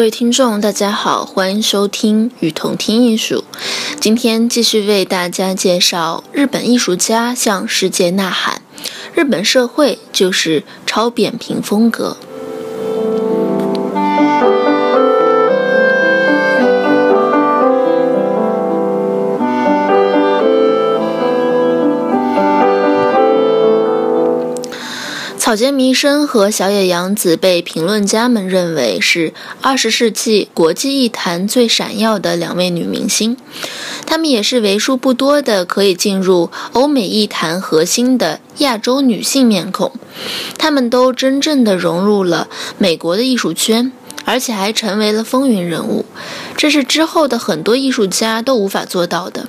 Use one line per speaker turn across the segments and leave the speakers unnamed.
各位听众，大家好，欢迎收听与同听艺术。今天继续为大家介绍日本艺术家向世界呐喊，日本社会就是超扁平风格。草间弥生和小野洋子被评论家们认为是二十世纪国际艺坛最闪耀的两位女明星，她们也是为数不多的可以进入欧美艺坛核心的亚洲女性面孔。她们都真正的融入了美国的艺术圈，而且还成为了风云人物，这是之后的很多艺术家都无法做到的。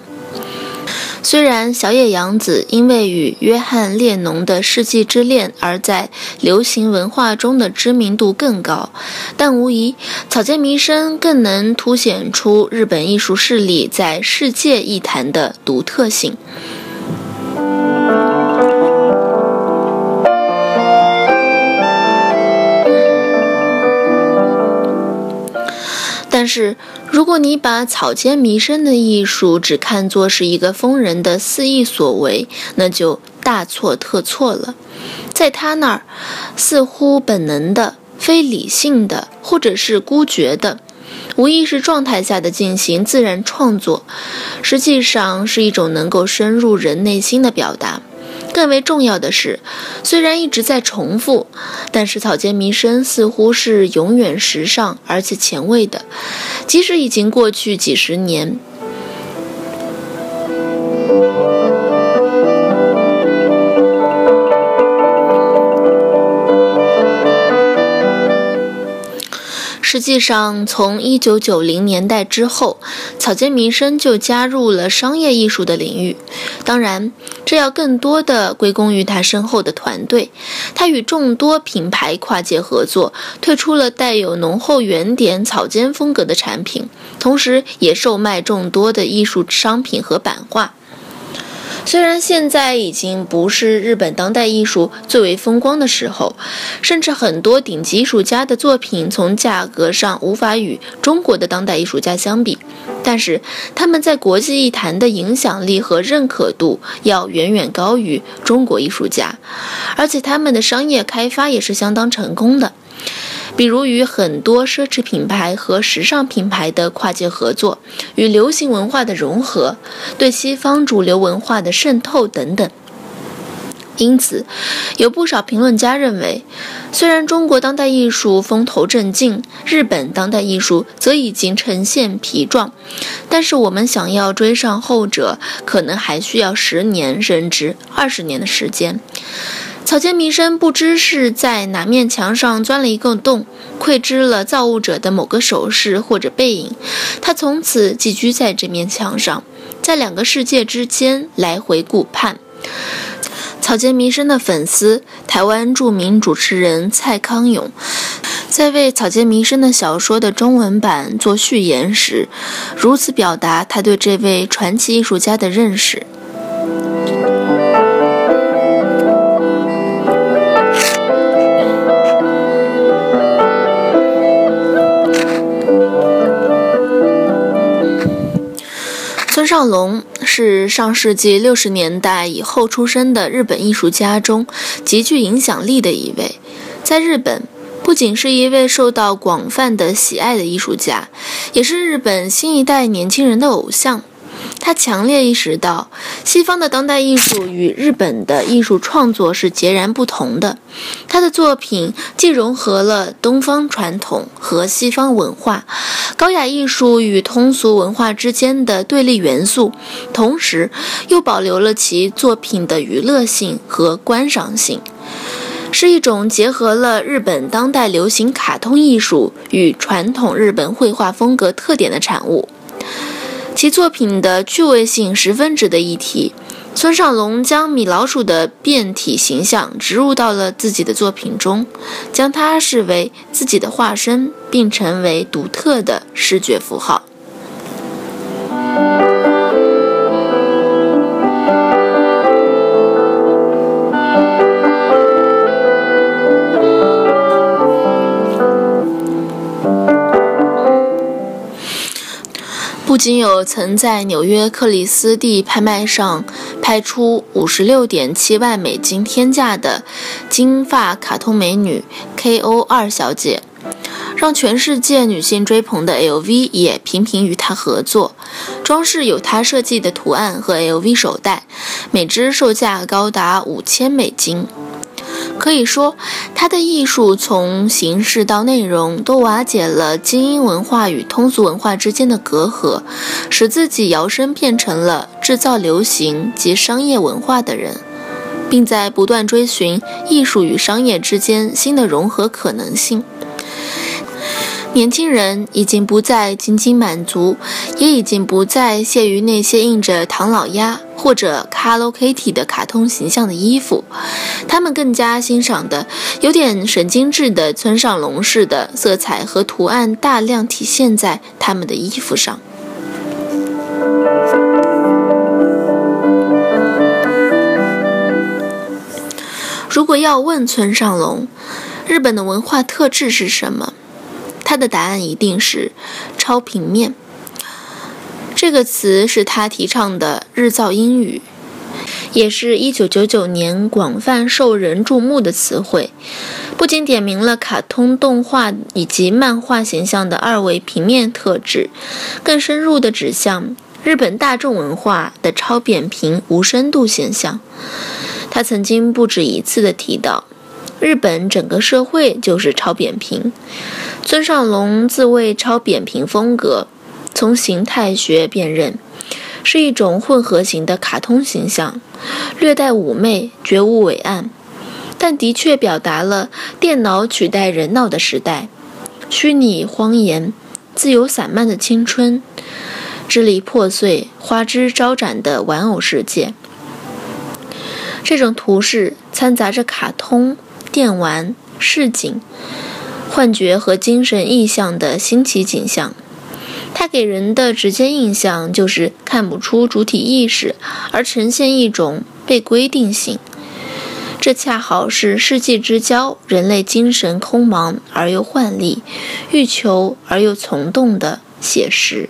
虽然小野洋子因为与约翰列侬的世纪之恋而在流行文化中的知名度更高，但无疑草间弥生更能凸显出日本艺术势力在世界艺坛的独特性。但是，如果你把草间弥生的艺术只看作是一个疯人的肆意所为，那就大错特错了。在他那儿，似乎本能的、非理性的，或者是孤绝的，无意识状态下的进行自然创作，实际上是一种能够深入人内心的表达。更为重要的是，虽然一直在重复，但是草间弥生似乎是永远时尚而且前卫的，即使已经过去几十年。实际上，从一九九零年代之后，草间弥生就加入了商业艺术的领域。当然，这要更多的归功于他身后的团队。他与众多品牌跨界合作，推出了带有浓厚原点草间风格的产品，同时也售卖众多的艺术商品和版画。虽然现在已经不是日本当代艺术最为风光的时候，甚至很多顶级艺术家的作品从价格上无法与中国的当代艺术家相比，但是他们在国际艺坛的影响力和认可度要远远高于中国艺术家，而且他们的商业开发也是相当成功的。比如与很多奢侈品牌和时尚品牌的跨界合作，与流行文化的融合，对西方主流文化的渗透等等。因此，有不少评论家认为，虽然中国当代艺术风头正劲，日本当代艺术则已经呈现疲状，但是我们想要追上后者，可能还需要十年甚至二十年的时间。草间弥生不知是在哪面墙上钻了一个洞，窥知了造物者的某个手势或者背影，他从此寄居在这面墙上，在两个世界之间来回顾盼。草间弥生的粉丝，台湾著名主持人蔡康永，在为草间弥生的小说的中文版做序言时，如此表达他对这位传奇艺术家的认识。上龙是上世纪六十年代以后出生的日本艺术家中极具影响力的一位，在日本不仅是一位受到广泛的喜爱的艺术家，也是日本新一代年轻人的偶像。他强烈意识到，西方的当代艺术与日本的艺术创作是截然不同的。他的作品既融合了东方传统和西方文化、高雅艺术与通俗文化之间的对立元素，同时又保留了其作品的娱乐性和观赏性。是一种结合了日本当代流行卡通艺术与传统日本绘画风格特点的产物。其作品的趣味性十分值得一提。村上隆将米老鼠的变体形象植入到了自己的作品中，将它视为自己的化身，并成为独特的视觉符号。仅有曾在纽约克里斯蒂拍卖上拍出五十六点七万美金天价的金发卡通美女 K.O. 二小姐，让全世界女性追捧的 L.V. 也频频与她合作，装饰有她设计的图案和 L.V. 手袋，每只售价高达五千美金。可以说，他的艺术从形式到内容都瓦解了精英文化与通俗文化之间的隔阂，使自己摇身变成了制造流行及商业文化的人，并在不断追寻艺术与商业之间新的融合可能性。年轻人已经不再仅仅满足，也已经不再屑于那些印着唐老鸭或者 Hello Kitty 的卡通形象的衣服，他们更加欣赏的有点神经质的村上隆式的色彩和图案大量体现在他们的衣服上。如果要问村上隆，日本的文化特质是什么？他的答案一定是“超平面”这个词，是他提倡的日造英语，也是一九九九年广泛受人注目的词汇。不仅点明了卡通动画以及漫画形象的二维平面特质，更深入地指向日本大众文化的超扁平无深度现象。他曾经不止一次地提到，日本整个社会就是超扁平。村上隆自谓超扁平风格，从形态学辨认，是一种混合型的卡通形象，略带妩媚，绝无伟岸，但的确表达了电脑取代人脑的时代，虚拟荒言，自由散漫的青春，支离破碎、花枝招展的玩偶世界。这种图式掺杂着卡通、电玩、市井。幻觉和精神意象的新奇景象，它给人的直接印象就是看不出主体意识，而呈现一种被规定性。这恰好是世纪之交人类精神空茫而又幻丽，欲求而又从动的写实。